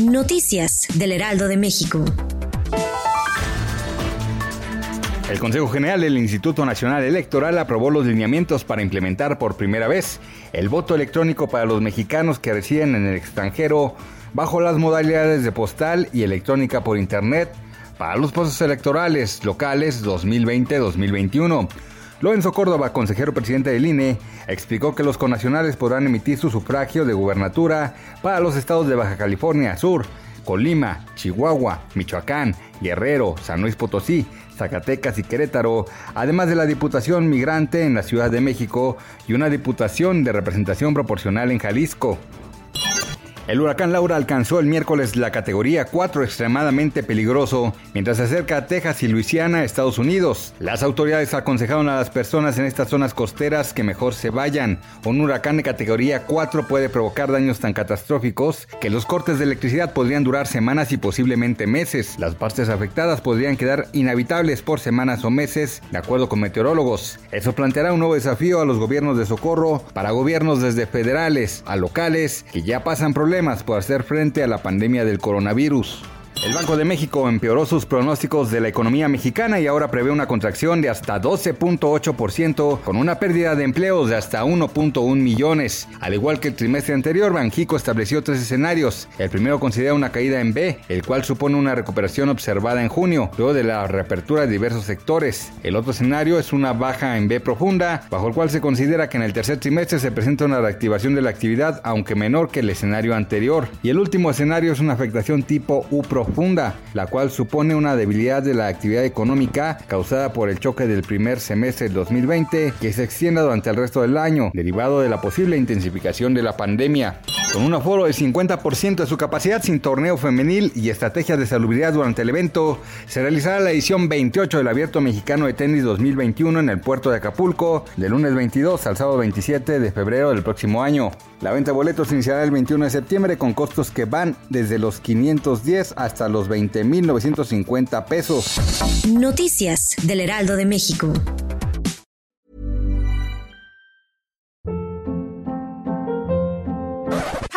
Noticias del Heraldo de México. El Consejo General del Instituto Nacional Electoral aprobó los lineamientos para implementar por primera vez el voto electrónico para los mexicanos que residen en el extranjero bajo las modalidades de postal y electrónica por Internet para los procesos electorales locales 2020-2021. Lorenzo Córdoba, consejero presidente del INE, explicó que los conacionales podrán emitir su sufragio de gubernatura para los estados de Baja California Sur, Colima, Chihuahua, Michoacán, Guerrero, San Luis Potosí, Zacatecas y Querétaro, además de la Diputación Migrante en la Ciudad de México y una Diputación de representación proporcional en Jalisco. El huracán Laura alcanzó el miércoles la categoría 4 extremadamente peligroso mientras se acerca a Texas y Luisiana, Estados Unidos. Las autoridades aconsejaron a las personas en estas zonas costeras que mejor se vayan. Un huracán de categoría 4 puede provocar daños tan catastróficos que los cortes de electricidad podrían durar semanas y posiblemente meses. Las partes afectadas podrían quedar inhabitables por semanas o meses, de acuerdo con meteorólogos. Eso planteará un nuevo desafío a los gobiernos de socorro para gobiernos desde federales a locales que ya pasan problemas por hacer frente a la pandemia del coronavirus. El Banco de México empeoró sus pronósticos de la economía mexicana y ahora prevé una contracción de hasta 12.8% con una pérdida de empleos de hasta 1.1 millones. Al igual que el trimestre anterior, Banjico estableció tres escenarios. El primero considera una caída en B, el cual supone una recuperación observada en junio, luego de la reapertura de diversos sectores. El otro escenario es una baja en B profunda, bajo el cual se considera que en el tercer trimestre se presenta una reactivación de la actividad, aunque menor que el escenario anterior. Y el último escenario es una afectación tipo U profunda la cual supone una debilidad de la actividad económica causada por el choque del primer semestre del 2020 que se extienda durante el resto del año, derivado de la posible intensificación de la pandemia. Con un aforo del 50% de su capacidad sin torneo femenil y estrategias de salubridad durante el evento, se realizará la edición 28 del Abierto Mexicano de Tenis 2021 en el puerto de Acapulco, del lunes 22 al sábado 27 de febrero del próximo año. La venta de boletos iniciará el 21 de septiembre con costos que van desde los 510 hasta los 20.950 pesos. Noticias del Heraldo de México.